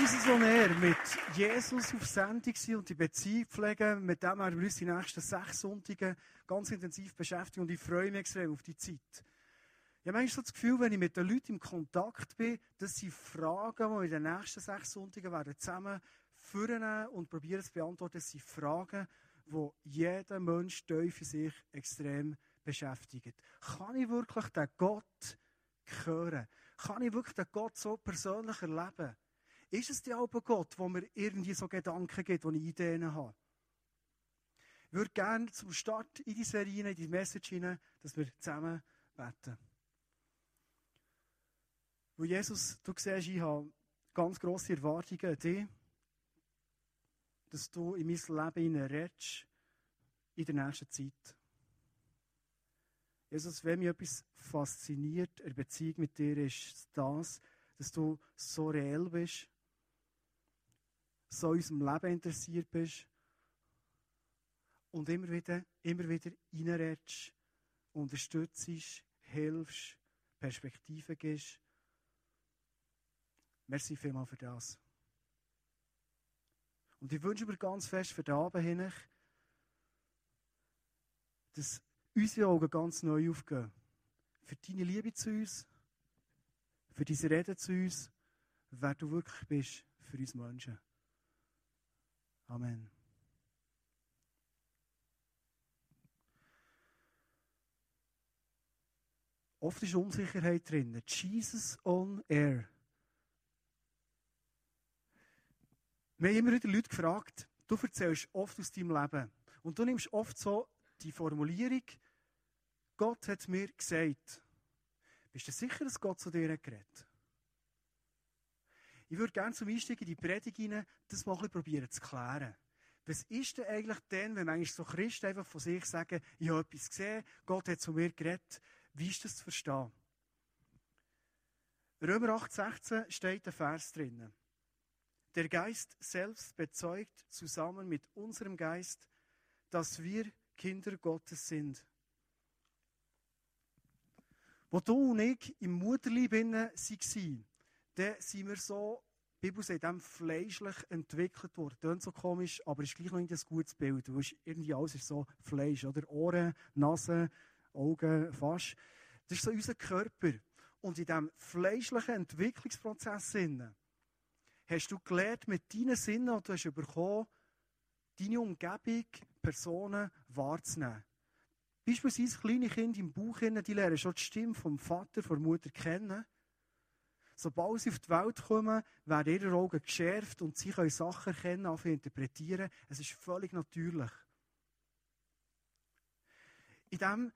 Jesus on Air mit Jesus auf Sendung sein und die Beziehung pflegen. Mit dem werden wir uns die nächsten sechs Sonntage ganz intensiv beschäftigen und ich freue mich extrem auf die Zeit. Ich habe manchmal so das Gefühl, wenn ich mit den Leuten im Kontakt bin, dass sie Fragen, die wir in den nächsten sechs Sonntagen werden zusammen führen und probieren zu beantworten, das sind Fragen, die jeden Mensch in sich extrem beschäftigen. Kann ich wirklich den Gott hören? Kann ich wirklich den Gott so persönlich erleben? Ist es der aber Gott, wo mir irgendwie so Gedanken gibt, wo ich Ideen habe? Ich würde gerne zum Start in die Serie, in die Message hinein, dass wir zusammen beten. Weil Jesus, du siehst, ich habe ganz grosse Erwartungen an dich, dass du in mein Leben redest in der nächsten Zeit. Jesus, wenn mich etwas fasziniert, eine Beziehung mit dir, ist das, dass du so reell bist, so unserem Leben interessiert bist und immer wieder, immer wieder reinredest, unterstützt, hilfst, Perspektiven gibst. Merci vielmals für das. Und ich wünsche mir ganz fest für den Abend hin, dass unsere Augen ganz neu aufgehen. Für deine Liebe zu uns, für dein Reden zu uns, wer du wirklich bist für uns Menschen. Amen. Oft ist Unsicherheit drin. Jesus on air. Wir haben immer wieder Leute gefragt, du erzählst oft aus deinem Leben. Und du nimmst oft so die Formulierung, Gott hat mir gesagt. Bist du sicher, dass Gott zu dir geredet? Ich würde gerne zum Einstieg in die Predigt hinein, das mal ein probieren zu klären. Was ist denn eigentlich denn, wenn manchmal so Christen einfach von sich sagen, ich habe etwas gesehen, Gott hat zu mir geredet. Wie ist das zu verstehen? Römer 8,16 steht ein Vers drinnen. Der Geist selbst bezeugt zusammen mit unserem Geist, dass wir Kinder Gottes sind. Wo du und ich im Mutterleib waren, dann sind wir so, die Bibel sagt, dem fleischlich entwickelt worden. Klingt so komisch, aber ist gleich noch ein gutes Bild. Weil irgendwie alles ist so Fleisch, oder? Ohren, Nase, Augen, fast. Das ist so unser Körper. Und in diesem fleischlichen Entwicklungsprozess hast du gelernt, mit deinen Sinnen, die du hast bekommen, deine Umgebung, Personen wahrzunehmen. Beispielsweise kleine Kinder im Bauch, die lernen schon die Stimme vom Vater, von der Mutter kennen. Sobald sie auf die Welt kommen, werden ihre Augen geschärft und sie können Sachen erkennen, anfangen interpretieren. Es ist völlig natürlich. In dem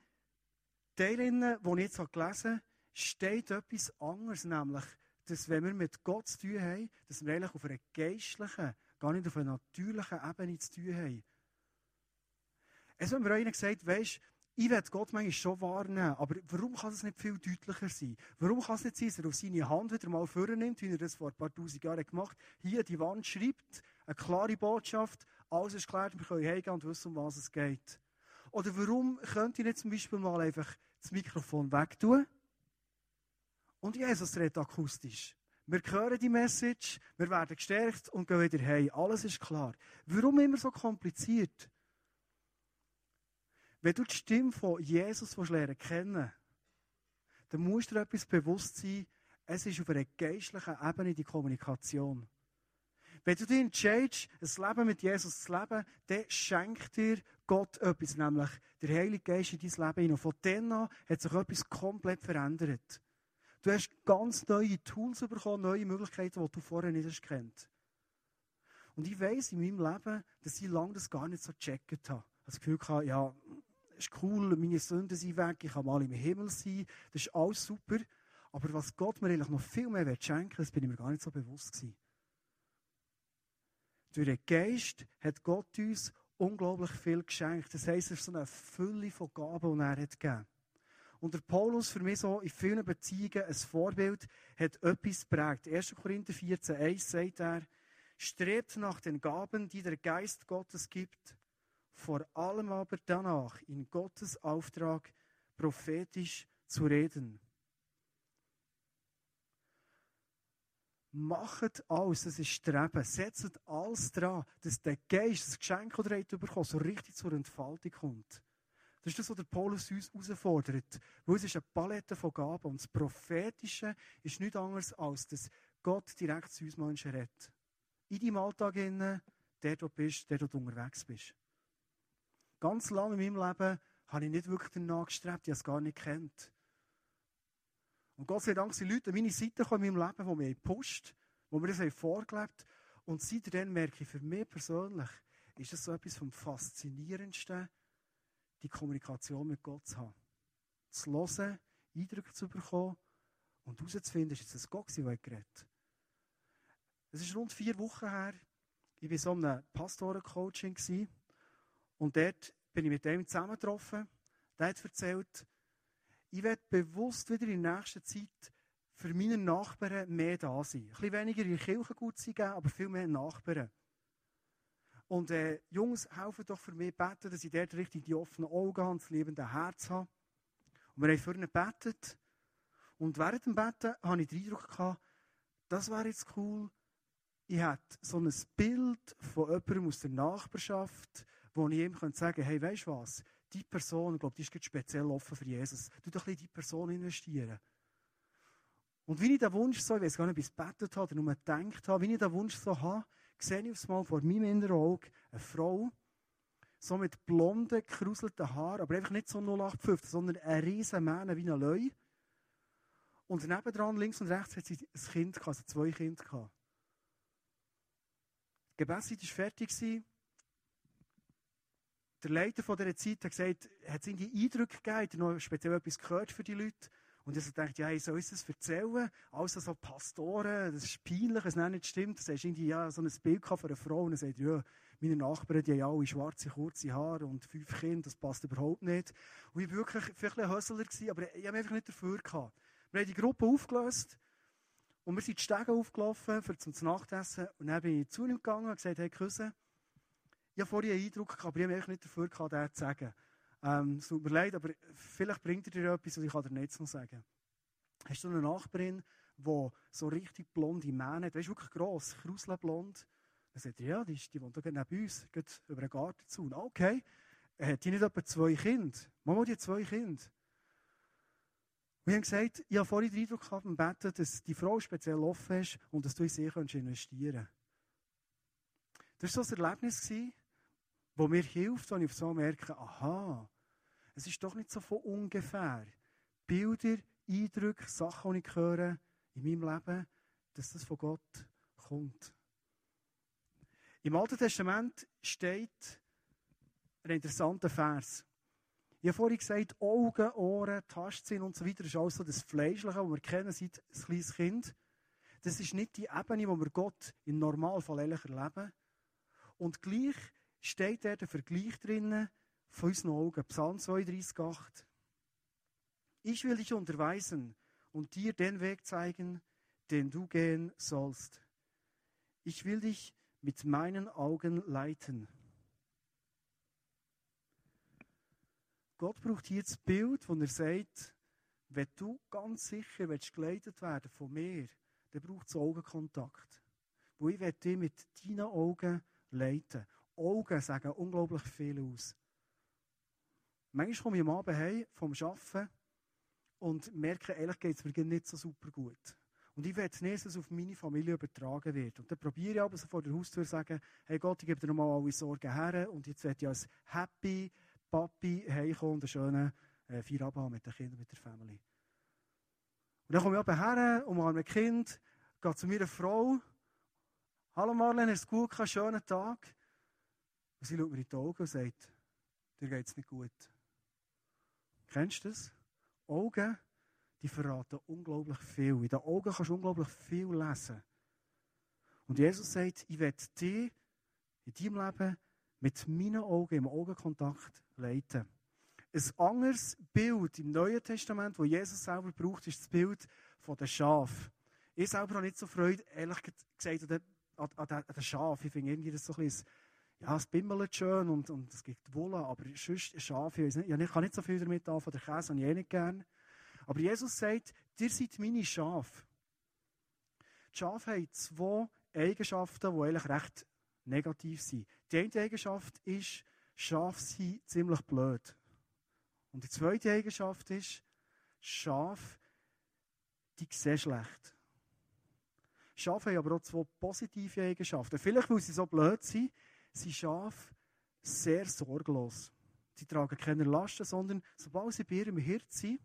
Teil, den ich jetzt gelesen habe, steht etwas anderes, nämlich, dass wenn wir mit Gott zu tun haben, dass wir eigentlich auf einer geistlichen, gar nicht auf einer natürlichen Ebene zu tun haben. Es wird mir einer gesagt, weisst, ich werde Gott manchmal schon wahrnehmen, aber warum kann es nicht viel deutlicher sein? Warum kann es nicht sein, dass er auf seine Hand wieder mal vornimmt, wie er das vor ein paar tausend Jahren gemacht hat, hier die Wand schreibt, eine klare Botschaft, alles ist klar, wir können heimgehen und wissen, um was es geht. Oder warum könnte ich nicht zum Beispiel mal einfach das Mikrofon wegtun? Und Jesus redet akustisch. Wir hören die Message, wir werden gestärkt und gehen wieder heim. Alles ist klar. Warum immer so kompliziert? Wenn du die Stimme von Jesus lernen kennen dann musst du dir etwas bewusst sein, es ist auf einer geistlichen Ebene die Kommunikation. Wenn du dich entscheidest, ein Leben mit Jesus zu leben, dann schenkt dir Gott etwas, nämlich der Heilige Geist in dein Leben hinein. Und von dann an hat sich etwas komplett verändert. Du hast ganz neue Tools bekommen, neue Möglichkeiten, die du vorher nicht hast kennt. Und ich weiss in meinem Leben, dass ich lange das gar nicht so gecheckt habe. Das Gefühl hatte, ja, ist cool, meine Sünden sind weg, ich kann mal im Himmel sein, das ist alles super. Aber was Gott mir eigentlich noch viel mehr schenken will, das bin ich mir gar nicht so bewusst gewesen. Durch den Geist hat Gott uns unglaublich viel geschenkt. Das heisst, es ist so eine Fülle von Gaben, die er hat gegeben. Und der Paulus, für mich so in vielen Beziehungen ein Vorbild, hat etwas prägt. 1. Korinther 14, 1 sagt er, strebt nach den Gaben, die der Geist Gottes gibt, vor allem aber danach in Gottes Auftrag prophetisch zu reden. macht alles, das ist Streben, setzt alles dran, dass der Geist, das Geschenk, das ihr bekommt, so richtig zur Entfaltung kommt. Das ist das, was der Paulus uns herausfordert. Weil es ist eine Palette von Gaben und das Prophetische ist nichts anderes, als dass Gott direkt zu uns Menschen redet. In deinem Alltag, der du bist, der du unterwegs bist. Ganz lange in meinem Leben habe ich nicht wirklich danach gestrebt, ich habe es gar nicht kennt. Und Gott sei Dank sind Leute an meine Seite gekommen in meinem Leben, die mich gepusht die mir das vorgelebt haben. Und seitdem merke ich, für mich persönlich ist das so etwas vom Faszinierendsten, die Kommunikation mit Gott zu haben. Zu hören, Eindrücke zu bekommen und herauszufinden, ist es Gott, der geredet Es ist rund vier Wochen her, ich war so einem Pastorencoaching und dort bin ich mit dem zusammengetroffen. Der hat erzählt, ich werde bewusst wieder in der nächsten Zeit für meine Nachbarn mehr da sein. Ein bisschen weniger in Kirche gut sein, aber viel mehr Nachbarn. Und äh, Jungs, helfen doch für mich beten, dass ich dort richtig die offenen Augen habe, das liebende Herz habe. Und wir haben ihn gebetet. Und während dem Beten hatte ich den Eindruck, gehabt, das wäre jetzt cool. Ich hätte so ein Bild von jemandem aus der Nachbarschaft, wo ich ihm sagen könnte, hey, weißt du was? die Person, ich glaube, die ist speziell offen für Jesus. Du doch ein bisschen in die Person investieren. Und wie ich den Wunsch so, ich weiß gar nicht, ob es gebetet habe oder nur gedacht habe, wie ich den Wunsch so habe, sehe ich aufs Mal vor meinem inneren Auge eine Frau, so mit blonden, gekruselten Haaren, aber einfach nicht so 0815, sondern ein riesen Mähne wie ein Löwe. Und nebendran, links und rechts, hat sie ein Kind gehabt, also zwei Kinder gehabt. Die Gebetszeit war fertig der Leiter von dieser Zeit hat gesagt, hat es irgendwie Eindrücke gegeben, hat noch speziell etwas gehört für die Leute. Und ich so dachte, ja, ich soll uns erzählen? Also so Pastoren, das ist peinlich, es nicht stimmt. Du hast irgendwie ja, so ein Bild von einer Frau und er sagt, ja, meine Nachbarn, die haben alle schwarze, kurze Haare und fünf Kinder, das passt überhaupt nicht. Und ich war wirklich vielleicht ein Hösler, aber ich habe einfach nicht dafür gehabt. Wir haben die Gruppe aufgelöst und wir sind die Stege aufgelaufen für zum Nachtessen und dann bin ich zu ihm gegangen und gesagt, hey, Küsse, ich habe vorhin einen Eindruck gehabt, aber ich habe nicht dafür gehabt, das zu sagen. Ähm, es tut mir leid, aber vielleicht bringt er dir etwas, was ich dir nicht noch sagen Hast du eine Nachbarin, die so richtig blonde Mähne hat, weißt du, wirklich gross, kruselblond? Dann sagt er, ja, die, die wohnt hier neben uns, geht über den Garten zu. Okay, hat die nicht etwa zwei Kinder? Mama, die zwei Kinder. Wir haben gesagt, ich habe vorhin den Eindruck gehabt, Betten, dass die Frau speziell offen ist und dass du in sie investieren kannst. Das war so ein Erlebnis, wo mir hilft, wenn ich so merke, aha, es ist doch nicht so von ungefähr. Bilder, Eindrücke, Sachen, die ich höre in meinem Leben, dass das von Gott kommt. Im Alten Testament steht ein interessanter Vers. Ich habe vorhin gesagt, Augen, Ohren, Tastsinn und so weiter ist alles so das Fleischliche, das wir kennen seit ein kleines Kind. Das ist nicht die Ebene, wo wir Gott im Normalfall ehrlich erleben. Und gleich steht der Vergleich drinnen von unseren Augen. Psalm 32, 8. Ich will dich unterweisen und dir den Weg zeigen, den du gehen sollst. Ich will dich mit meinen Augen leiten. Gott braucht hier das Bild, wo er sagt, wenn du ganz sicher willst, geleitet werden von mir, dann braucht es Augenkontakt. Wo ich dich mit deinen Augen leiten. Augen sagen unglaublich viel aus. Manchmal komme ich am Abend heim vom Arbeiten und merke, ehrlich geht es mir nicht so super gut. Und ich will nicht, dass es auf meine Familie übertragen wird. Und dann probiere ich aber so vor der Haustür zu sagen, hey Gott, ich gebe dir nochmal alle Sorgen her und jetzt werde ich als happy Papi heimkommen und einen schönen äh, Feierabend haben mit den Kindern, mit der Familie. Und dann komme ich aber her und mache ein Kind, gehe zu meiner Frau. Hallo Marlene, ist es gut, einen schönen Tag? Und sie schaut mir in die Augen und sagt, dir geht es nicht gut. Kennst du das? Augen, die verraten unglaublich viel. In den Augen kannst du unglaublich viel lesen. Und Jesus sagt, ich werde dich in deinem Leben mit meinen Augen, im Augenkontakt leiten. Ein anderes Bild im Neuen Testament, das Jesus selber braucht, ist das Bild von den Schaf. Ich selber habe nicht so Freude, ehrlich gesagt, an, an, an den Schaf. Ich finde irgendwie das so ein bisschen ja, es bimmelt schön und, und es gibt Wolle, aber sonst Schafe, ich, nicht, ich kann nicht so viel damit anfangen, der Käse habe ich eh nicht gern. Aber Jesus sagt, ihr seid meine Schafe. Die Schafe haben zwei Eigenschaften, die eigentlich recht negativ sind. Die eine Eigenschaft ist, Schafe sind ziemlich blöd. Und die zweite Eigenschaft ist, Schafe, die sehen schlecht. Schafe haben aber auch zwei positive Eigenschaften. Vielleicht, weil sie so blöd sind, sind Schafe sehr sorglos. Sie tragen keine Lasten, sondern sobald sie bei ihrem Hirt sind,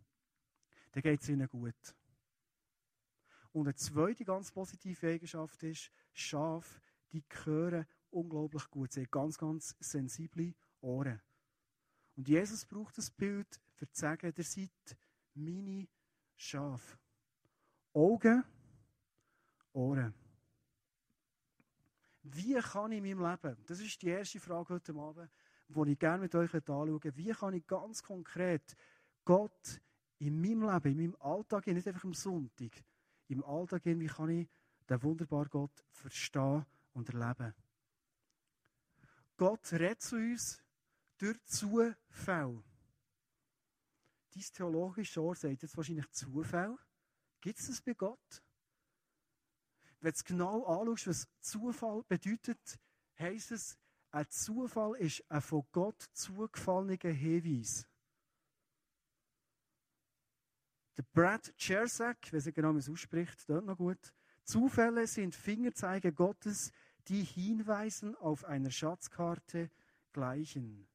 dann geht es ihnen gut. Und eine zweite ganz positive Eigenschaft ist, Schafe, die hören unglaublich gut. Sie haben ganz, ganz sensible Ohren. Und Jesus braucht das Bild, für zu sagen, ihr seid meine Schafe. Augen, Ohren. Wie kann ich in meinem Leben, das ist die erste Frage heute Abend, die ich gerne mit euch anschauen wie kann ich ganz konkret Gott in meinem Leben, in meinem Alltag, nicht einfach am Sonntag, im Alltag, wie kann ich den wunderbaren Gott verstehen und erleben. Gott redet zu uns durch Zufall. Dein theologische Ohr sagt jetzt wahrscheinlich Zufall. Gibt es das bei Gott? Wenn du genau anschaust, was Zufall bedeutet, heisst es, ein Zufall ist ein von Gott zugefallener Hinweis. Der Brad Cherzak, wer sich genau ausspricht, dort noch gut. Zufälle sind Fingerzeige Gottes, die hinweisen auf einer Schatzkarte gleichen.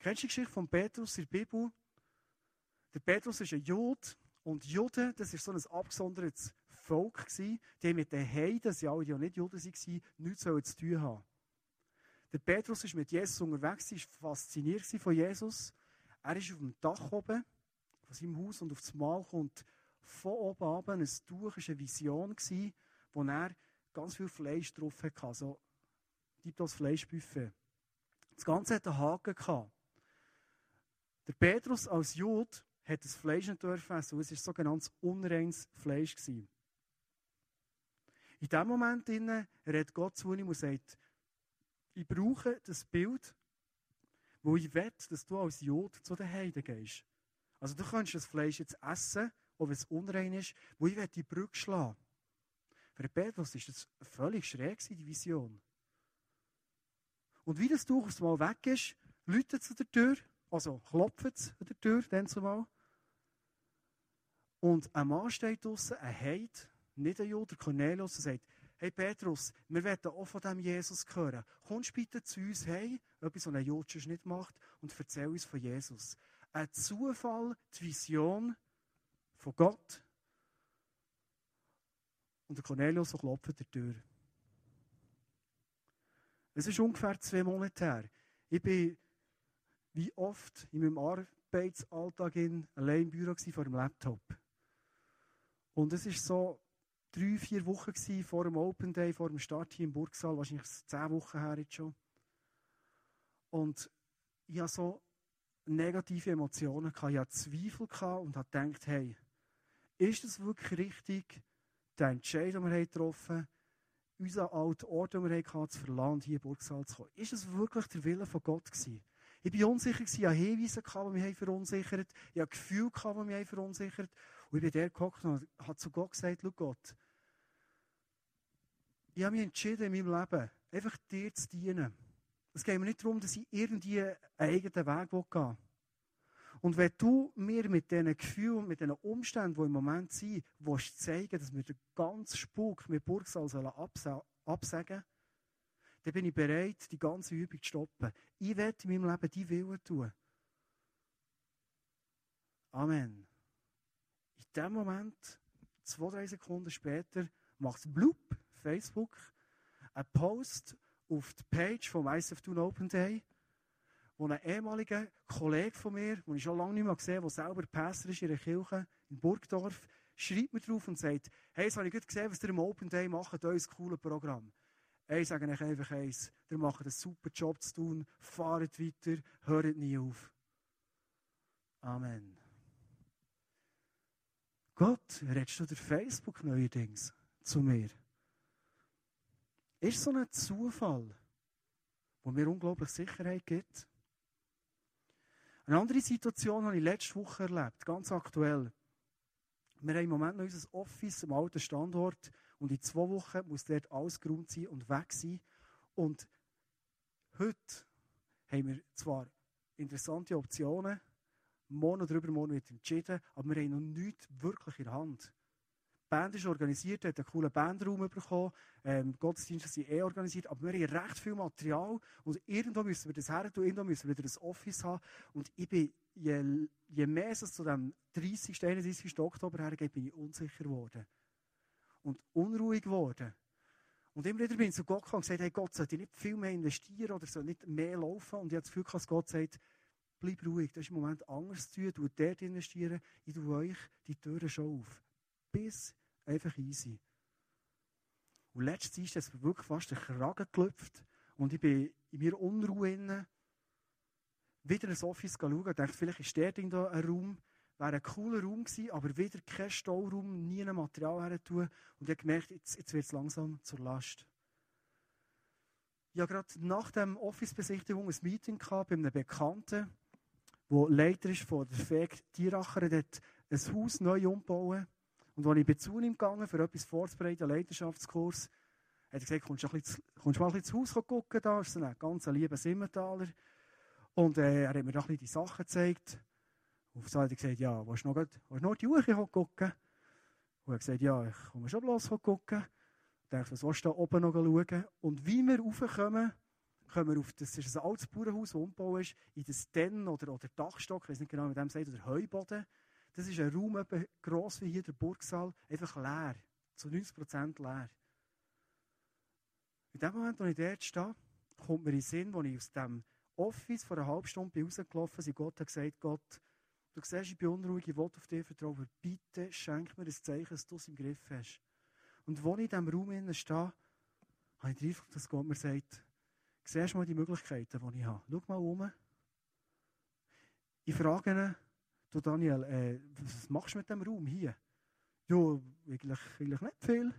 Kennst du die Geschichte von Petrus in der Bibel? Der Petrus ist ein Jud und Juden, das ist so ein abgesondertes Volk gewesen, die mit den Heiden, sie alle, die auch nicht Juden waren, nichts zu tun haben. Der Petrus ist mit Jesus unterwegs, war fasziniert von Jesus. Er ist auf dem Dach oben von seinem Haus und auf das Mal kommt von oben ab ein Tuch, eine Vision wo er ganz viel Fleisch drauf hatte, also das Fleischbuffet. Das Ganze hat einen Haken gehabt. Der Petrus als Jude hat das Fleisch nicht dürfen essen, es war sogenanntes unreines Fleisch. Gewesen. In dem Moment redet Gott zu ihm und sagt, ich brauche das Bild, wo ich will, dass du als Jude zu den Heiden gehst. Also du kannst das Fleisch jetzt essen, auch wenn es unrein ist, wo ich will die Brücke schlagen. Für Petrus ist das völlig schräg, die Vision. Und wie das Tuch mal weg ist, läutet es an der Tür, also klopft es an der Tür, dann zumal. Und ein Mann steht draußen, ein Heid, nicht ein Jude, Cornelius, und sagt, hey Petrus, wir wollen auch von diesem Jesus hören. Kommst bitte zu uns hey, etwas, was ein Jude nicht macht, und erzähl uns von Jesus. Ein Zufall, die Vision von Gott. Und der Cornelius so klopft der Tür. Es ist ungefähr zwei Monate her. Ich bin wie oft in meinem Arbeitsalltag in, allein im Büro vor dem Laptop. Und es war so drei, vier Wochen vor dem Open Day, vor dem Start hier im Burgsaal, wahrscheinlich zehn Wochen her jetzt schon. Und ich hatte so negative Emotionen, gehabt. ich hatte Zweifel gehabt und habe gedacht, hey, ist es wirklich richtig, den Entscheid, den wir getroffen haben, unseren alten Ort, den wir hatten, zu verlassen, hier in Burgsaal zu kommen? Ist es wirklich der Wille von Gott gewesen? Ich war unsicher, ich hatte Hinweise, die mich verunsichert haben. Ich hatte Gefühle, die mich verunsichert haben. Und ich bin der gekommen und habe zu Gott gesagt, schau Gott, ich habe mich entschieden in meinem Leben, einfach dir zu dienen. Es geht mir nicht darum, dass ich irgendwie einen eigenen Weg gehen will. Und wenn du mir mit diesen Gefühlen, mit diesen Umständen, die im Moment sind, willst zeigen, dass wir den ganzen Spuk mit Burgsaal absagen dann bin ich bereit, die ganze Übung zu stoppen. Ich werde in meinem Leben die Willen tun. Amen. In dem Moment, zwei, drei Sekunden später, macht es blub, Facebook, ein Post auf die Page vom ISF Tune Open Day, wo ein ehemaliger Kollege von mir, den ich schon lange nicht mehr gesehen habe, der selber Pastor ist in einer Kirche in Burgdorf, schreibt mir drauf und sagt, hey, jetzt habe ich gut gesehen, was ihr im Open Day macht, euer cooles Programm. Ich sage euch einfach eins, ihr macht einen super Job zu tun, fahrt weiter, hört nie auf. Amen. Gott, redest du durch Facebook neuerdings zu mir? Ist so ein Zufall, wo mir unglaublich Sicherheit gibt? Eine andere Situation habe ich letzte Woche erlebt, ganz aktuell. Wir haben im Moment noch unser Office am alten Standort und in zwei Wochen muss dort alles geräumt sein und weg sein. Und heute haben wir zwar interessante Optionen, morgen oder übermorgen wird entschieden, aber wir haben noch nichts wirklich in der Hand. Band ist organisiert, hat einen coolen Bandraum bekommen, ähm, Gottesdienste sind eh organisiert, aber wir haben recht viel Material und irgendwo müssen wir das her tun, irgendwo müssen wir wieder ein Office haben und ich bin, je, je mehr es zu dem 30. 31. Oktober hergeht, bin ich unsicher geworden und unruhig geworden. Und immer wieder bin ich zu Gott gekommen und gesagt, hey Gott, sollte ich nicht viel mehr investieren oder soll nicht mehr laufen? Und ich habe das Gefühl, dass Gott sagt, bleib ruhig, das ist im Moment anders zu tun, du dort investieren, ich tue euch die Türen schon auf. Bis einfach easy. Und letztes ist es wirklich fast der Kragen gelüpft und ich bin in mir Unruhe inne, wieder ins Office schauen und dachte, vielleicht ist dort ein Raum, wäre ein cooler Raum gewesen, aber wieder kein Stauraum, nie ein Material her tun. Und ich habe gemerkt, jetzt, jetzt wird es langsam zur Last. Ich hatte gerade nach der Office-Besichtigung ein Meeting gehabt bei einem Bekannten, der Leiter ist von der FEG Tieracher, der hat ein Haus neu umbauen. Und als ich bin zu ihm gegangen, für etwas vorzubereiten, einen Leidenschaftskurs, hat er gesagt, kommst du, bisschen, kommst du mal ein bisschen ins Haus gucken, da ist so ein ganz lieber Simmentaler. Und äh, er hat mir da ein bisschen die Sachen gezeigt. Und so hat er gesagt, ja, willst du noch, willst du noch die Uhr gucken? Und er gesagt, ja, ich komme schon bloß gucken. Ich dachte, was willst du da oben noch schauen? Und wie wir raufkommen, kommen wir auf, das ist ein altes Bauernhaus, das umgebaut ist, in das Den oder, oder Dachstock, ich weiß nicht genau, wie dem sagt, oder Heuboden. Das ist ein Raum, etwa gross wie hier der Burgsaal, einfach leer. Zu 90% leer. In dem Moment, wo ich dort stehe, kommt mir in den Sinn, als ich aus dem Office vor einer halben Stunde rausgelaufen bin, Gott hat gesagt, Gott, du siehst, ich bin unruhig, ich will auf dich vertrauen, aber bitte schenk mir ein Zeichen, dass du es im Griff hast. Und als ich in diesem Raum stehe, habe ich den Eindruck, dass Gott mir sagt, siehst mal die Möglichkeiten, die ich habe. Schau mal um. Ich frage ihn, du Daniel, äh, was machst du mit dem Raum hier? Ja, eigentlich, eigentlich nicht viel.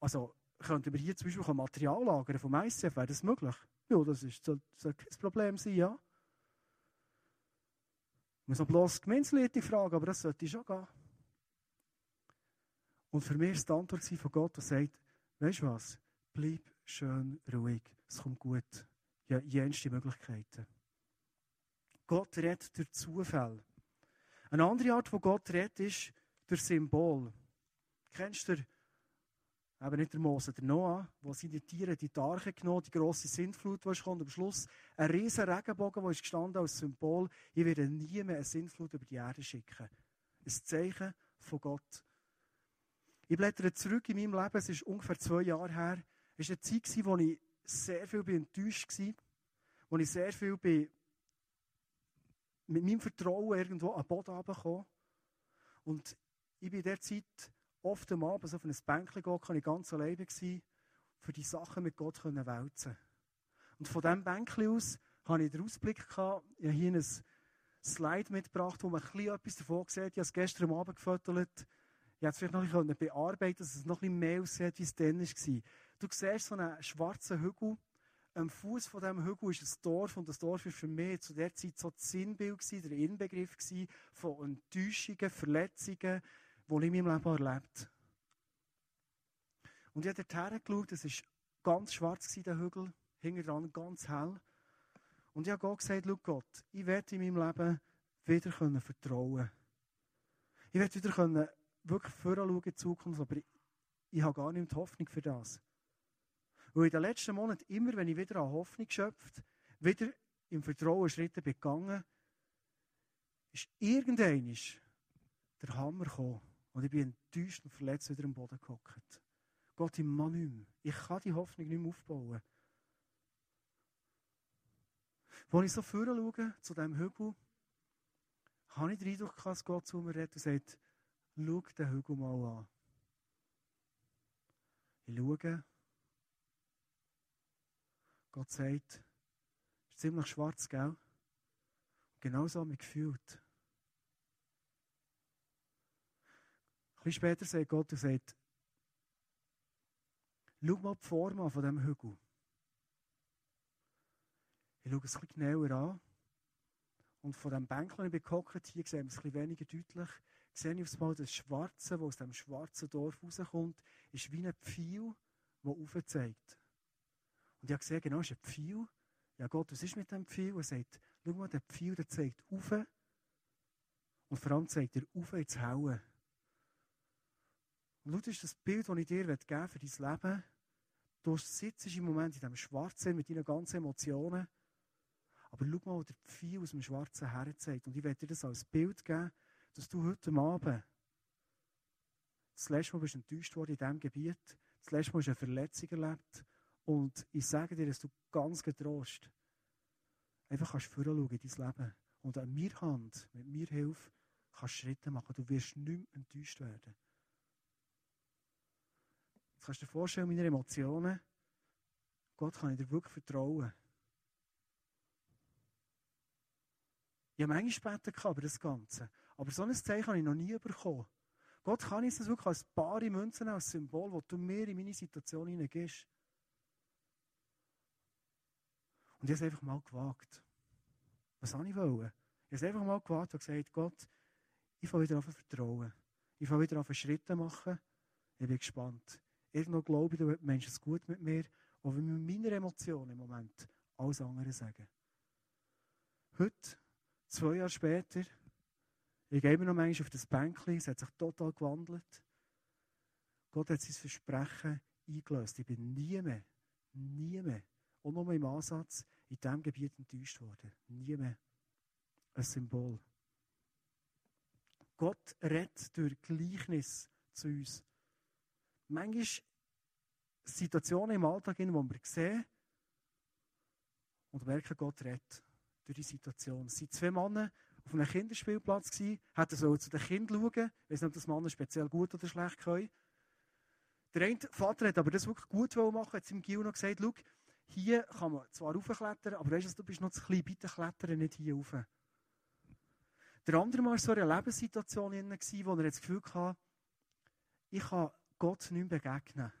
Also, könnten wir hier zum Beispiel Material lagern vom ICF, wäre das möglich? Ja, das ist, soll, soll kein Problem sein, ja. Ich muss noch bloß Gemeinsleute fragen, aber das sollte schon gehen. Und für mich war die Antwort von Gott, der sagt, weißt du was, bleib schön ruhig, es kommt gut. Ja, jenste Möglichkeiten. Gott redet durch Zufall. Eine andere Art, wo Gott redet, ist durch Symbol. Kennst du eben nicht der Mose, der Noah, wo seine Tiere die Arche genommen, die grosse Sintflut, die kommt, am Schluss ein riesen Regenbogen, der ist gestanden als Symbol, ich werde nie mehr eine Sintflut über die Erde schicken. Ein Zeichen von Gott. Ich blättere zurück in meinem Leben, es ist ungefähr zwei Jahre her, es war eine Zeit, wo ich sehr viel enttäuscht war, wo ich sehr viel mit meinem Vertrauen irgendwo an den Boden runtergekommen. Und ich bin in der Zeit oft am Abend auf ein Bänkchen gegangen, ich ganz alleine war, für die Sachen mit Gott zu wälzen. Und von diesem Bänkchen aus hatte ich den Ausblick gehabt, ich habe hier ein Slide mitgebracht, wo man ein bisschen etwas davon sieht. Ich habe es gestern Abend gefotografiert. Ich hätte es vielleicht noch ein bisschen bearbeiten dass es noch ein bisschen mehr aussieht, wie es dann war. Du siehst so einen schwarzen Hügel. Am Fuß von diesem Hügel ist ein Dorf und das Dorf war für mich zu der Zeit so das Sinnbild, der Inbegriff von Enttäuschungen, Verletzungen, die ich in meinem Leben erlebt Und ich habe dort geschaut, es war ganz schwarz, der Hügel, hinten dran ganz hell. Und ich habe Gott gesagt, schau Gott, ich werde in meinem Leben wieder vertrauen Ich werde wieder können wirklich voranschauen in die Zukunft, aber ich, ich habe gar nicht die Hoffnung für das. Weil in den letzten Monaten, immer wenn ich wieder an Hoffnung geschöpft, wieder im Vertrauen Schritte begangen, ist irgendein der Hammer gekommen. Und ich bin enttäuscht und verletzt wieder am Boden gehockt. Gott, ich kann nicht mehr. Ich kann die Hoffnung nicht mehr aufbauen. Als ich so schaue, zu diesem Hügel, habe ich den Eindruck, dass Gott zu mir redet und sagt, schau den Hügel mal an. Ich schaue. Gott sagt, es ist ziemlich schwarz, gell? Und genau so habe ich gefühlt. Ein bisschen später sagt Gott und sagt, schau mal die Form an von diesem Hügel. Ich schaue es ein bisschen genauer an. Und von diesem Bänkchen, ich bin gehockt, hier sehen wir es ein bisschen weniger deutlich, sehe ich aufs Mal das Schwarze, das aus dem schwarzen Dorf rauskommt, ist wie ein Pfeil, der aufzeigt. Und ich habe gesehen, genau, ist ein Pfeil. Ja Gott, was ist mit dem Pfeil? Er sagt, schau mal, der Pfeil, der zeigt auf. Und vor allem zeigt er auf ins Helle. Und schau, das ist das Bild, das ich dir geben für dein Leben. Du sitzt im Moment in diesem Schwarzen mit deinen ganzen Emotionen. Aber schau mal, wo der Pfeil aus dem schwarzen Herz zeigt. Und ich werde dir das als Bild geben, dass du heute Abend das letzte Mal bist enttäuscht worden in diesem Gebiet. Das letzte Mal hast du eine Verletzung erlebt. Und ich sage dir, dass du ganz getrost einfach kannst vorschauen in dein Leben. Und an mir Hand, mit mir Hilfe, kannst du Schritte machen. Du wirst nicht mehr enttäuscht werden. Jetzt kannst du dir vorstellen, meine Emotionen, Gott kann ich dir wirklich vertrauen. Ich habe manchmal gebeten über das Ganze. Aber so ein Zeichen habe ich noch nie bekommen. Gott kann ich das wirklich als bare Münzen, als Symbol, das du mir in meine Situation hineingibst. Und ich habe einfach mal gewagt. Was habe ich? Ich habe es einfach mal gewagt und gesagt, Gott, ich fange wieder auf vertrauen. Ich fange wieder auf Schritte machen. Ich bin gespannt. Irgendwo glaube ich, du Menschen es gut mit mir, auch wenn mir meine Emotionen im Moment alles andere sagen. Heute, zwei Jahre später, ich gehe immer noch manchmal auf das Bänkchen, es hat sich total gewandelt. Gott hat sein Versprechen eingelöst. Ich bin nie mehr, nie mehr, auch nur im Ansatz, in diesem Gebiet enttäuscht worden. Nie mehr. Ein Symbol. Gott redet durch Gleichnis zu uns. Manchmal Situationen im Alltag, in wo wir sehen und merken, Gott redet durch die Situation. Es waren zwei Männer auf einem Kinderspielplatz, gewesen, hätten so zu den Kindern schauen. Ich weiß ob das Männer speziell gut oder schlecht können. Der eine Vater hat aber das wirklich gut machen, hat seinem Gil noch gesagt, schau, hier kann man zwar raufklettern, aber weißt du, du bist noch zu klein, bitte klettern nicht hier rauf. Der andere war so eine Lebenssituation, wo er das Gefühl hatte, ich kann Gott nicht mehr begegnen.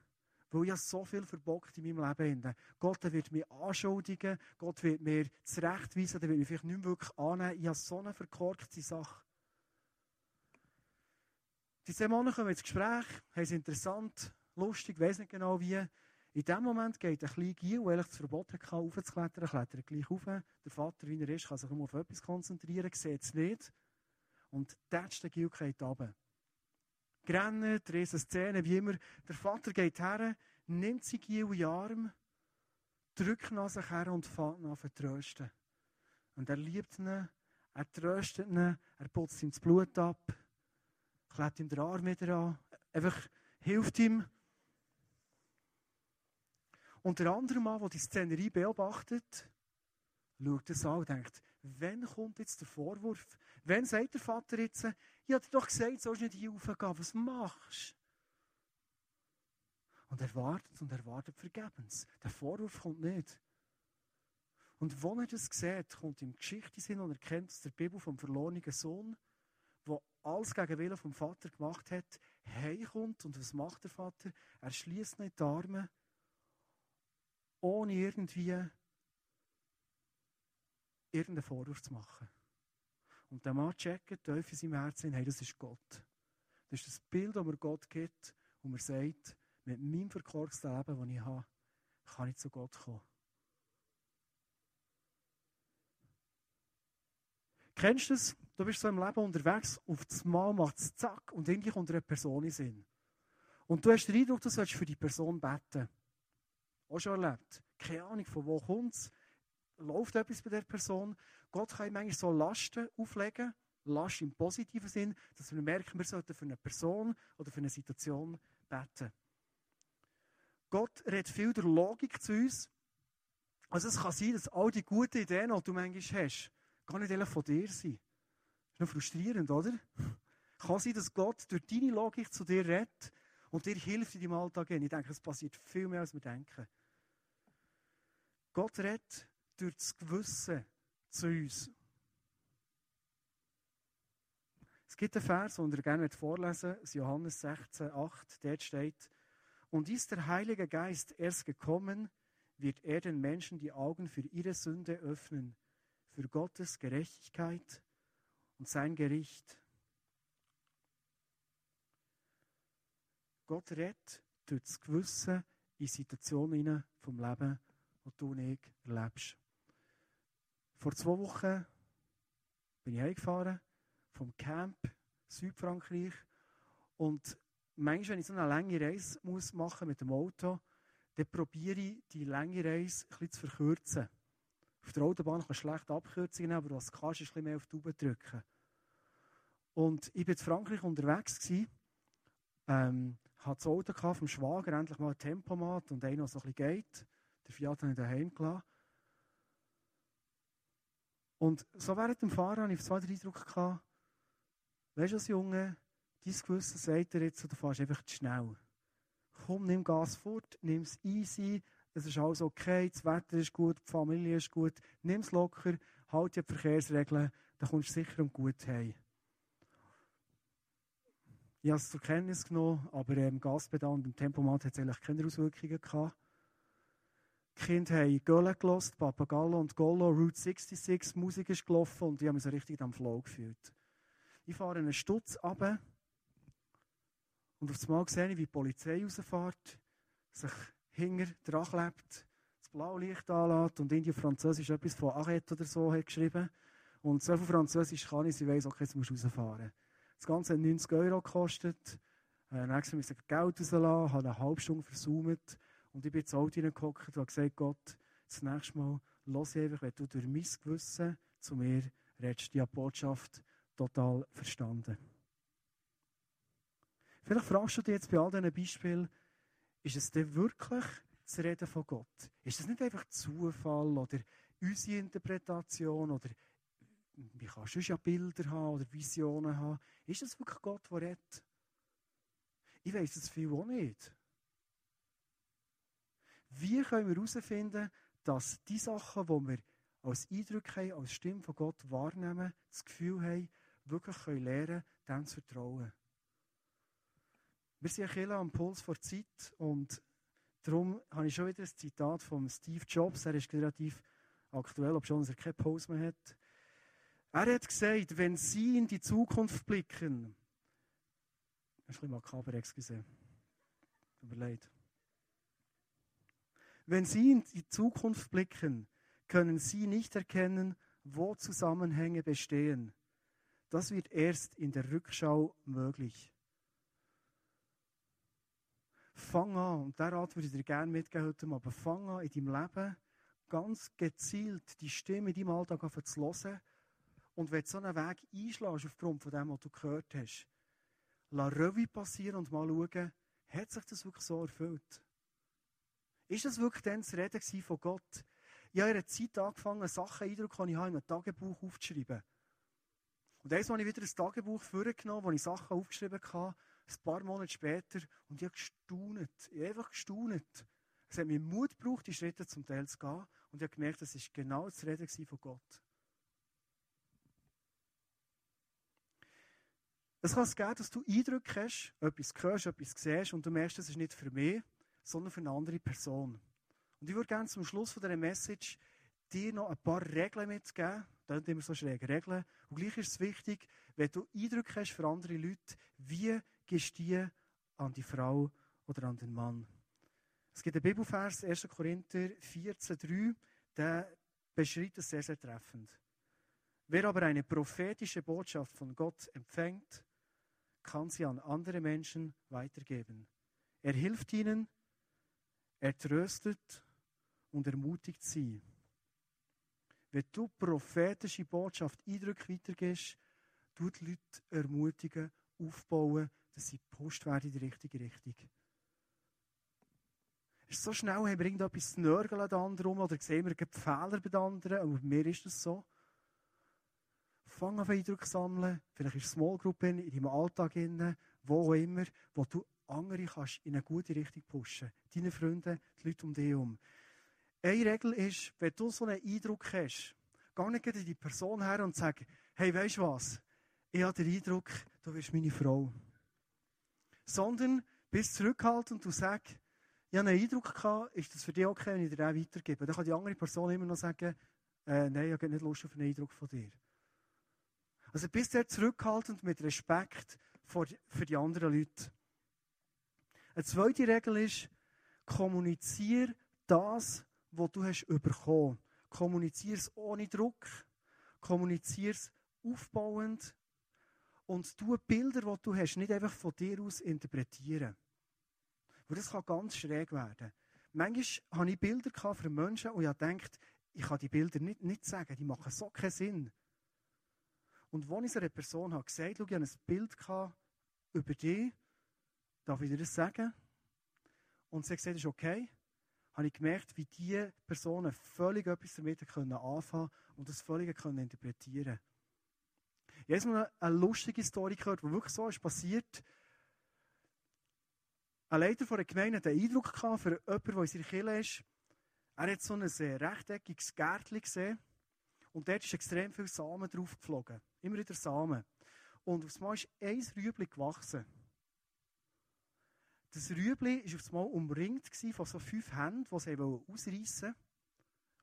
Weil ich so viel verbockt in meinem Leben. Gott wird mich anschuldigen, Gott wird mir zurechtweisen, der wird mich vielleicht nicht mehr wirklich annehmen. Ich habe so eine verkorkte Sache. Die zehn Männer kommen ins Gespräch, haben es interessant, lustig, weiß nicht genau wie. In dem Moment geht ein kleiner Gil, der das Verbot hatte, aufzuklettern, klettert gleich auf. Der Vater, wie er ist, kann sich nur auf etwas konzentrieren, sieht es nicht. Und tätscht den Gil geht runter. Grennen, riesen Szenen, wie immer. Der Vater geht her, nimmt sie Gil in den Arm, drückt an sich her und fängt an zu trösten. Und er liebt ihn, er tröstet ihn, er putzt ihm das Blut ab, klebt ihm den Arm wieder an, einfach hilft ihm. Und der andere der die Szenerie beobachtet, schaut es an und denkt, wann kommt jetzt der Vorwurf? Wann sagt der Vater jetzt, ich habe dir doch gesagt, du sollst nicht hier raufgehen, was machst du? Und er wartet und er wartet vergebens. Der Vorwurf kommt nicht. Und wenn er das sieht, kommt ihm Geschichte hin und er kennt aus der Bibel vom verlorenen Sohn, der alles gegen Willen vom Vater gemacht hat, heimkommt. Und was macht der Vater? Er schließt nicht die Arme ohne irgendwie irgendeinen Vorwurf zu machen. Und der Mann checkt tief in seinem Herzen, hey, das ist Gott. Das ist das Bild, das mir Gott gibt, und mir sagt, mit meinem verkorksten Leben, das ich habe, kann ich zu Gott kommen. Kennst du das? Du bist so im Leben unterwegs, auf das Mal macht es zack und irgendwie kommt eine Person in Sinn. Und du hast den Eindruck, du sollst für die Person beten. Auch schon erlebt. Keine Ahnung, von wo kommt es. Läuft etwas bei der Person? Gott kann manchmal so Lasten auflegen, Last im positiven Sinn, dass wir merken, wir sollten für eine Person oder für eine Situation beten. Gott redet viel der Logik zu uns. Also es kann sein, dass all die guten Ideen, die du manchmal hast, gar nicht von dir sind. Das ist noch frustrierend, oder? Kann sein, dass Gott durch deine Logik zu dir redet und dir hilft in deinem Alltag. Ich denke, es passiert viel mehr, als wir denken. Gott redet durch das Gewissen zu uns. Es gibt einen Vers, den ihr gerne vorlesen möchte, Johannes 16, 8, dort steht, und ist der Heilige Geist erst gekommen, wird er den Menschen die Augen für ihre Sünde öffnen, für Gottes Gerechtigkeit und sein Gericht. Gott redet durch das Gewissen in Situationen vom Leben, die du und ich erlebst. Vor zwei Wochen bin ich heimgefahren vom Camp Südfrankreich und manchmal, wenn ich so eine lange Reise muss machen mit dem Auto, dann probiere ich, die lange Reise ein bisschen zu verkürzen. Auf der Autobahn kannst du schlecht Abkürzungen nehmen, aber was du kannst, ist ein bisschen mehr auf die Tube drücken. Und ich war in Frankreich unterwegs, ähm, hatte das Auto gehabt vom Schwager, endlich mal ein Tempomat und einer, der so ein bisschen geht. Der Fiat habe ich daheim gelassen. Und so während dem Fahren hatte ich zwei, drei Eindruck gehabt, weißt du, als Junge, dein Gewissen sagt dir jetzt, du fährst einfach zu schnell. Komm, nimm Gas fort, nimm es easy, es ist alles okay, das Wetter ist gut, die Familie ist gut, nimm es locker, halt die Verkehrsregeln, dann kommst du sicher und gut heim. Ich habe es zur Kenntnis genommen, aber im ähm, Gaspedal und im Tempomat hat es eigentlich keine Auswirkungen gehabt. Die Kinder haben Gölle gelost, Papagallo und Gollo, Route 66, Musik ist gelaufen und ich habe mich so richtig am Flow gefühlt. Ich fahre einen Stutz runter und auf einmal sehe ich, wie die Polizei rausfährt, sich hinter dran klebt, das Blaulicht anlässt und irgendwie Französisch etwas von Arrête oder so hat geschrieben. Und so viel Französisch kann ich, sie weiss, okay, jetzt musst du rausfahren. Das Ganze hat 90 Euro gekostet. Äh, nächstes musste ich Geld rauslassen, habe eine halbe Stunde versaumt. Und ich bin ins Auto hineingehockt und habe gesagt, Gott, das nächste Mal lass ich einfach, wenn du durch mein Gewissen zu mir redest, die Botschaft total verstanden. Vielleicht fragst du dich jetzt bei all diesen Beispielen, ist es denn wirklich das Reden von Gott? Ist es nicht einfach Zufall oder unsere Interpretation oder wie kannst du ja Bilder haben oder Visionen haben? Ist es wirklich Gott, der redet? Ich weiß es viel auch nicht. Wie können wir herausfinden, dass die Sachen, die wir als Eindruck haben, als Stimme von Gott wahrnehmen, das Gefühl haben, wirklich können lernen, dem zu vertrauen? Wir sind ein am Puls vor Zeit und darum habe ich schon wieder ein Zitat von Steve Jobs. Er ist relativ aktuell, ob schon er keine Pause mehr hat. Er hat gesagt, wenn Sie in die Zukunft blicken, ein bisschen makaber, excuse. Tut mir leid. Wenn Sie in die Zukunft blicken, können Sie nicht erkennen, wo Zusammenhänge bestehen. Das wird erst in der Rückschau möglich. Fang an, und der Rat würde ich dir gerne mitgeben heute aber fang an in deinem Leben ganz gezielt die Stimme in deinem Alltag zu hören. Und wenn du so einen Weg einschlägst aufgrund von dem, was du gehört hast, lass Revue passieren und mal schauen, hat sich das wirklich so erfüllt? Ist das wirklich dann das Reden von Gott? Ich habe in einer Zeit angefangen, Sachen, Eindrücke, die ich habe, in einem Tagebuch aufzuschreiben. Und eins habe ich wieder ein Tagebuch vorgenommen, wo ich Sachen aufgeschrieben habe, ein paar Monate später, und ich habe gestaunet. Ich habe einfach gestaunet. Es hat mir Mut gebraucht, die Schritte zum Teil zu gehen, und ich habe gemerkt, das ist genau das Reden von Gott. Es kann es geben, dass du Eindrücke hast, etwas hörst, etwas siehst, und du merkst, das ist nicht für mich, sondern für eine andere Person. Und ich würde gerne zum Schluss von dieser Message dir noch ein paar Regeln mitgeben. Das sind immer so schräg Regeln. Und gleich ist es wichtig, wenn du Eindrücke hast für andere Leute, wie gehst du die an die Frau oder an den Mann? Es gibt einen Bibelvers, 1. Korinther 14,3, der beschreibt es sehr, sehr treffend. Wer aber eine prophetische Botschaft von Gott empfängt, kann sie an andere Menschen weitergeben. Er hilft ihnen, er tröstet und ermutigt sie. Wenn du prophetische Botschaft Eindrücke weitergibst, tut die Leute ermutigen, aufbauen, dass sie gepusht werden in die richtige Richtung. Ist so schnell, haben wir irgendetwas zu nörgeln an anderen oder sehen wir Fehler bei den anderen, und bei mir ist das so. Fang an Eindrücke sammeln, vielleicht ist Small Group in, in deinem Alltag, in, wo auch immer, wo du andere kannst in eine gute Richtung pushen. Deine Freunde, die Leute um dich herum. Eine Regel ist, wenn du so einen Eindruck hast, geh nicht in die Person her und sag, hey, weißt du was? Ich habe den Eindruck, du wirst meine Frau. Sondern bist zurückhaltend und sag, ich habe einen Eindruck gehabt, ist das für dich okay, wenn ich dir den weitergebe? Dann kann die andere Person immer noch sagen, äh, nein, ich habe nicht Lust auf einen Eindruck von dir. Also bist sehr zurückhaltend mit Respekt für die anderen Leute. Eine zweite Regel ist, kommuniziere das, was du hast bekommen. Kommuniziere es ohne Druck. Kommuniziere es aufbauend. Und du Bilder, die du hast, nicht einfach von dir aus interpretieren. Weil das kann ganz schräg werden. Manchmal hatte ich Bilder für Menschen und ich dachte, ich kann die Bilder nicht, nicht sagen, die machen so keinen Sinn. Und als ich einer Person habe gesagt habe, ich hatte ein Bild über dich, darf ich dir das sagen? Und sie hat gesagt, das ist okay, habe ich gemerkt, wie diese Personen völlig etwas damit anfangen können und das völlig können interpretieren Ich habe mal eine lustige Story gehört, die wirklich so ist passiert. Ein Leiter von der Gemeinde hat einen Eindruck gehabt für jemanden, der in seiner Kirche ist. Er hat so ein rechteckiges Gärtchen gesehen und dort ist extrem viel Samen drauf geflogen. Immer wieder Samen. Und aufs Mal ist ein Rüebli gewachsen. Das Rüebli war aufs Mal umringt von so fünf Händen, die sie ausreißen wollten.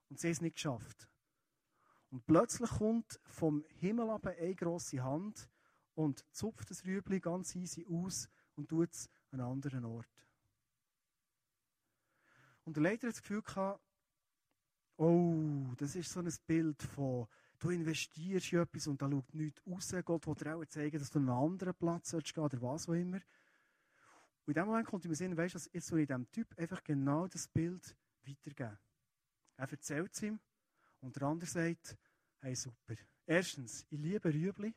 Und sie haben es nicht geschafft. Und plötzlich kommt vom Himmel ab eine grosse Hand und zupft das Rüebli ganz easy aus und tut es an einen anderen Ort. Und der Leiter hat das Gefühl gehabt, oh, das ist so ein Bild von, du investierst in etwas und da schaut nichts raus. Gott will dir auch zeigen, dass du an einen anderen Platz gehen oder was auch immer. Und in dem Moment kommt mir Sinn, weißt du, jetzt soll ich diesem Typ einfach genau das Bild weitergeben. Er erzählt es ihm und der andere sagt, hey super. Erstens, ich liebe Rüebli.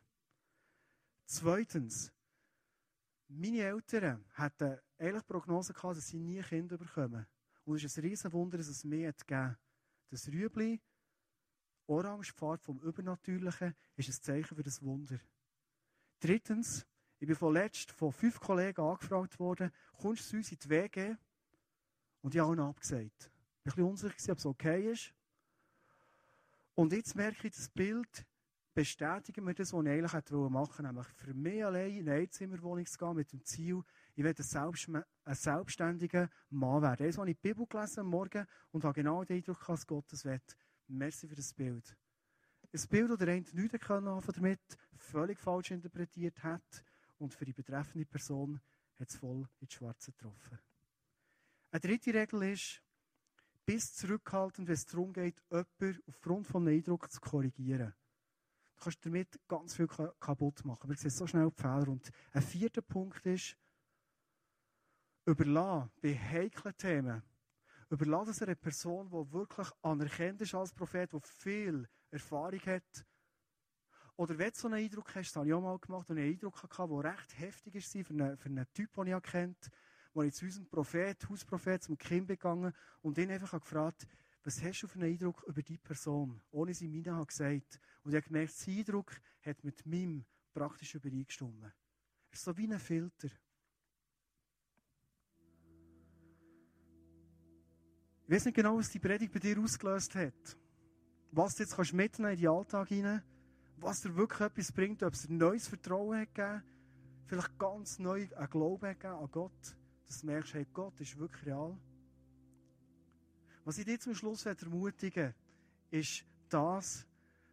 Zweitens, meine Eltern hatten eigentlich Prognose gehabt, dass sie nie Kinder bekommen. Und es ist ein Riesenwunder, dass es hat gegeben. Das Rüebli, orange Farbe vom Übernatürlichen, ist ein Zeichen für das Wunder. Drittens, ich bin vorletzt von fünf Kollegen angefragt worden, kommst du zu uns in die WG? Und ich habe ihnen abgesagt. Ich war ein bisschen unsicher, ob es okay ist. Und jetzt merke ich, das Bild bestätigen wir das, was ich eigentlich machen wollte. Nämlich für mich allein in eine Einzimmerwohnung zu gehen mit dem Ziel, ich werde ein, selbstständiger Mann werden. Jetzt habe ich die Bibel gelesen am Morgen und habe genau den Eindruck, dass Gott das will. Merci für das Bild. Ein Bild, das der eine nichts damit völlig falsch interpretiert hat und für die betreffende Person hat es voll ins Schwarze getroffen. Eine dritte Regel ist, bis zurückhaltend, wenn es darum geht, jemanden aufgrund von Eindruck zu korrigieren. Du kannst damit ganz viel kaputt machen. Wir sehen so schnell die Fehler. Und ein vierter Punkt ist, überlassen bei heiklen Themen, überlassen es einer Person, die wirklich anerkannt ist als Prophet, die viel Erfahrung hat, oder wenn du so einen Eindruck hast, das habe ich auch mal gemacht, und einen Eindruck hatte, der recht heftig war für einen, für einen Typ, den ich kennt, wo ich zu unserem Prophet, Hausprophet, zum Kind begangen und ihn einfach gefragt, was hast du für einen Eindruck über die Person? Ohne sie mir hat gesagt. Und ich habe gemerkt, sein Eindruck hat mit meinem praktisch übereingestimmt. Es ist so wie ein Filter. Ich weiß nicht genau, was die Predigt bei dir ausgelöst hat. Was du jetzt mitnehmen kannst in den Alltag hinein was dir wirklich etwas bringt, ob es ein neues Vertrauen hat gegeben, vielleicht ganz neu einen Glauben hat gegeben an Gott, dass du merkst, hey, Gott ist wirklich real. Was ich dir zum Schluss ermutigen ist das,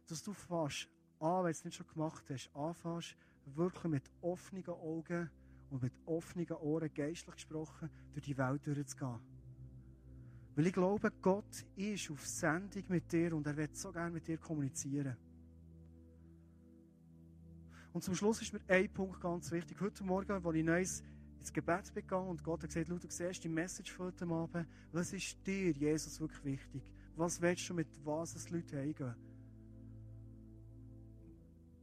dass du fast an, wenn du es nicht schon gemacht hast, anfängst, wirklich mit offenen Augen und mit offenen Ohren, geistlich gesprochen, durch die Welt durchzugehen. Weil ich glaube, Gott ist auf Sendung mit dir und er wird so gerne mit dir kommunizieren. Und zum Schluss ist mir ein Punkt ganz wichtig. Heute Morgen, als ich neues ins Gebet begann und Gott hat gesagt, du siehst die Message von heute Abend, was ist dir, Jesus, wirklich wichtig? Was willst du mit was es Leute eingehen?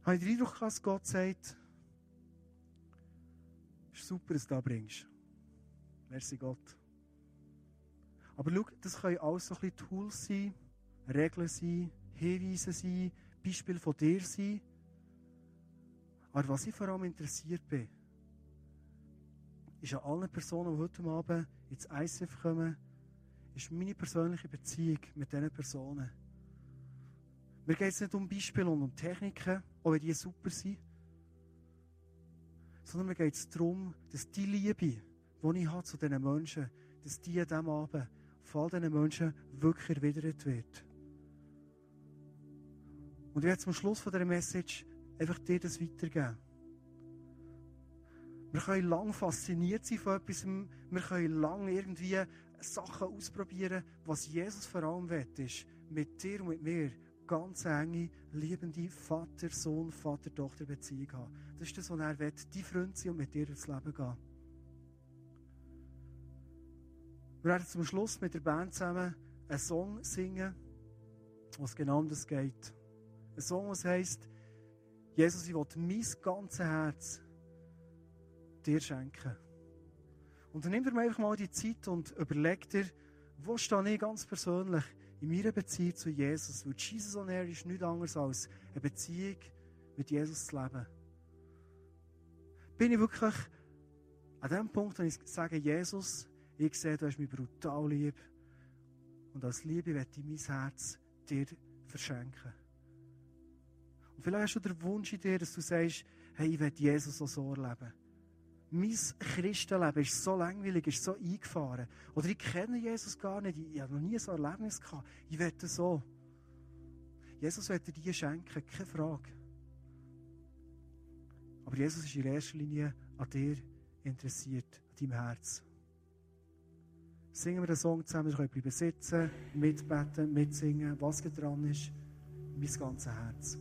Habe ich den Eindruck, dass Gott sagt, ist super, dass du da bringst. Merci Gott. Aber schau, das können alles so ein bisschen Tools sein, Regeln sein, Hinweise sein, Beispiele von dir sein. Aber was ich vor allem interessiert bin, ist an allen Personen, die heute Abend ins ICF kommen, ist meine persönliche Beziehung mit diesen Personen. Mir geht es nicht um Beispiele und um Techniken, auch wenn die super sind, sondern mir geht es darum, dass die Liebe, die ich habe zu diesen Menschen, dass die an diesem Abend von all diesen Menschen wirklich erwidert wird. Und ich werde zum Schluss von dieser Message einfach dir das weitergeben. Wir können lang fasziniert sein von etwas. Wir können lang irgendwie Sachen ausprobieren. Was Jesus vor allem will, ist, mit dir und mit mir ganz enge, liebende Vater-Sohn, Vater-Tochter-Beziehung haben. Das ist das, was er will. Die Freund sein und mit dir durchs Leben gehen. Wir werden zum Schluss mit der Band zusammen einen Song singen, was genau um das geht. Ein Song, was heisst, Jesus, ich will mein ganzes Herz dir schenken. Und dann nimm dir mal die Zeit und überleg dir, wo stehe ich ganz persönlich in meiner Beziehung zu Jesus? Weil Jesus on Air ist nichts anderes als eine Beziehung mit Jesus zu leben. Bin ich wirklich an dem Punkt, wo ich sage, Jesus, ich sehe, du hast mich brutal lieb. Und als Liebe werde ich mein Herz dir verschenken. Und vielleicht hast du den Wunsch in dir, dass du sagst, hey, ich will Jesus auch so erleben. Mein Christenleben ist so langweilig, ist so eingefahren. Oder ich kenne Jesus gar nicht, ich habe noch nie so ein Erlebnis gehabt. Ich das so. Jesus wird dir die schenken, keine Frage. Aber Jesus ist in erster Linie an dir interessiert, an deinem Herz. Singen wir den Song zusammen, wir können bleiben sitzen, mitbeten, mitsingen, was dran ist, mein ganzes Herz.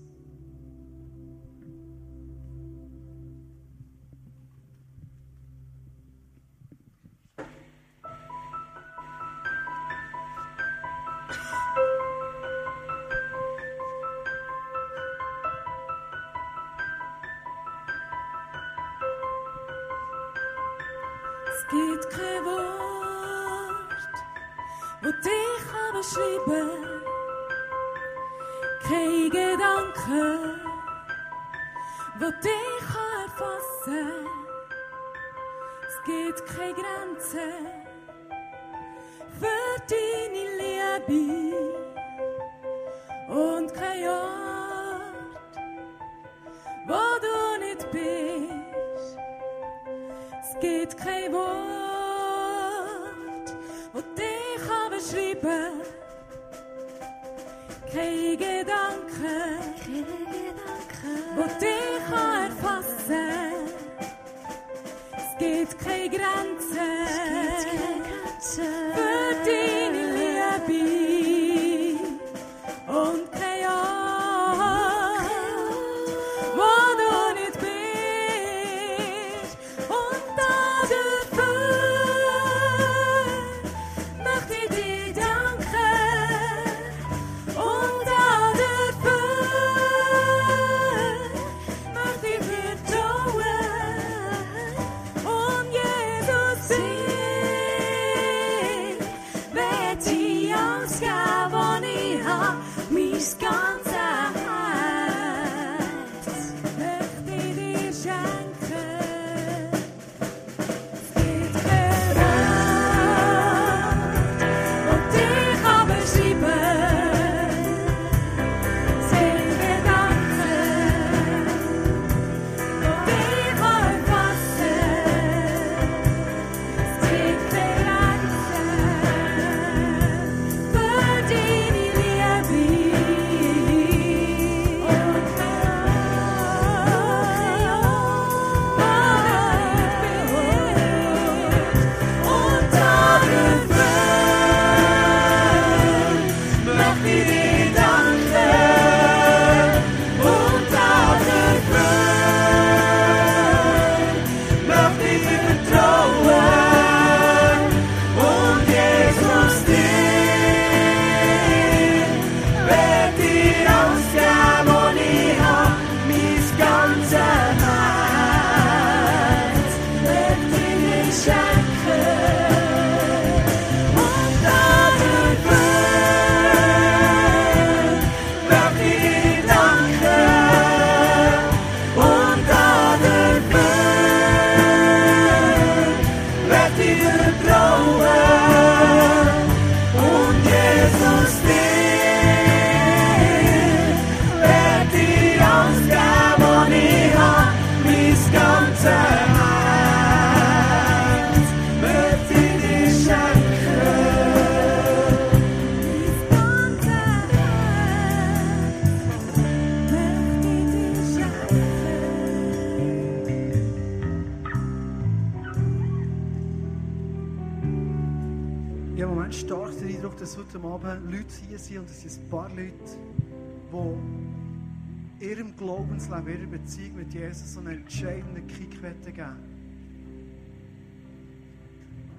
Beziehung mit Jesus einen entscheidenden Kick geben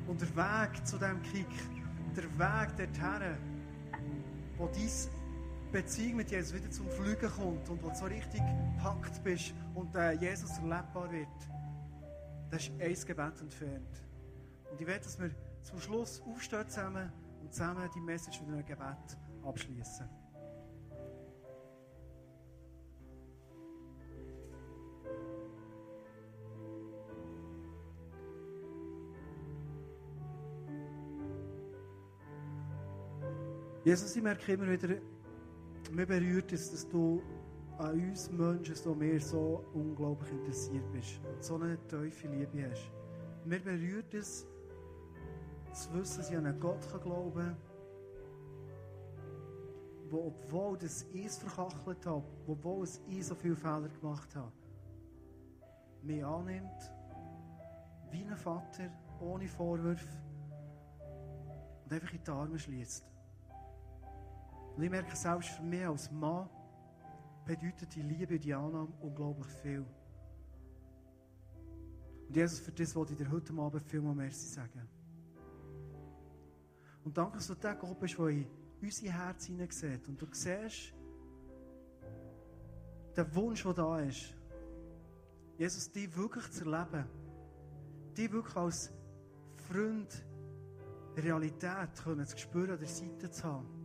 Und der Weg zu diesem Kick, der Weg dorthin, wo deine Beziehung mit Jesus wieder zum Fliegen kommt und wo du so richtig gepackt bist und äh, Jesus erlebbar wird, das ist ein Gebet entfernt. Und ich werde, dass wir zum Schluss aufstehen zusammen und zusammen die Message mit einem Gebet abschließen. Jesus, ich merke immer wieder, mir berührt es, dass du an uns Menschen so mehr so unglaublich interessiert bist und so eine tiefe Liebe hast. Mir berührt es, zu wissen, dass ich an einen Gott glauben kann, wo, obwohl das ich verkachelt habe, obwohl es ich so viele Fehler gemacht habe, mich annimmt, wie ein Vater, ohne Vorwürfe und einfach in die Arme schließt. Und ich merke selbst für mich als Mann bedeutet die Liebe und die Annahme unglaublich viel. Und Jesus, für das wollte ich dir heute Abend viel mehr Merci sagen. Und danke, dass du der Gott bist, der in unser Herz hineinsieht. Und du siehst den Wunsch, der da ist. Jesus, dich wirklich zu erleben. Dich wirklich als Freund, Realität können zu spüren, an der Seite zu haben.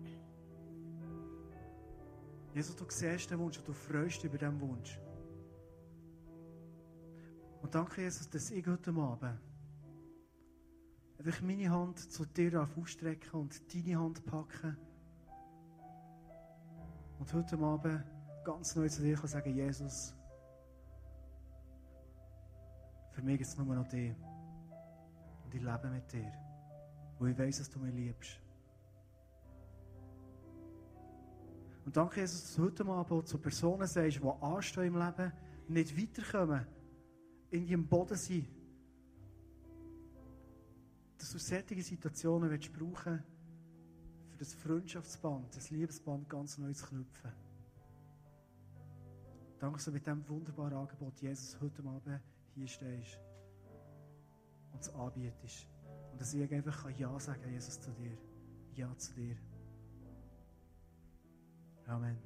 Jesus, du siehst den Wunsch und du freust dich über diesen Wunsch. Und danke, Jesus, dass ich heute Abend einfach meine Hand zu dir ausstrecken und deine Hand packen. Und heute Abend ganz neu zu dir kann sagen, Jesus, für mich gibt es nur noch dich. Und ich lebe mit dir. Wo ich weiß, dass du mich liebst. Und danke, Jesus, dass du heute Abend zu Personen sagst, die anstehen im Leben, nicht weiterkommen, in ihrem Boden sind dass du solche Situationen willst brauchen für das Freundschaftsband, das Liebesband ganz neu zu knüpfen. Danke, dass du mit diesem wunderbaren Angebot Jesus heute Abend hier stehst und es anbietest. Und dass ich einfach Ja sagen kann, Jesus, zu dir. Ja zu dir. Amen.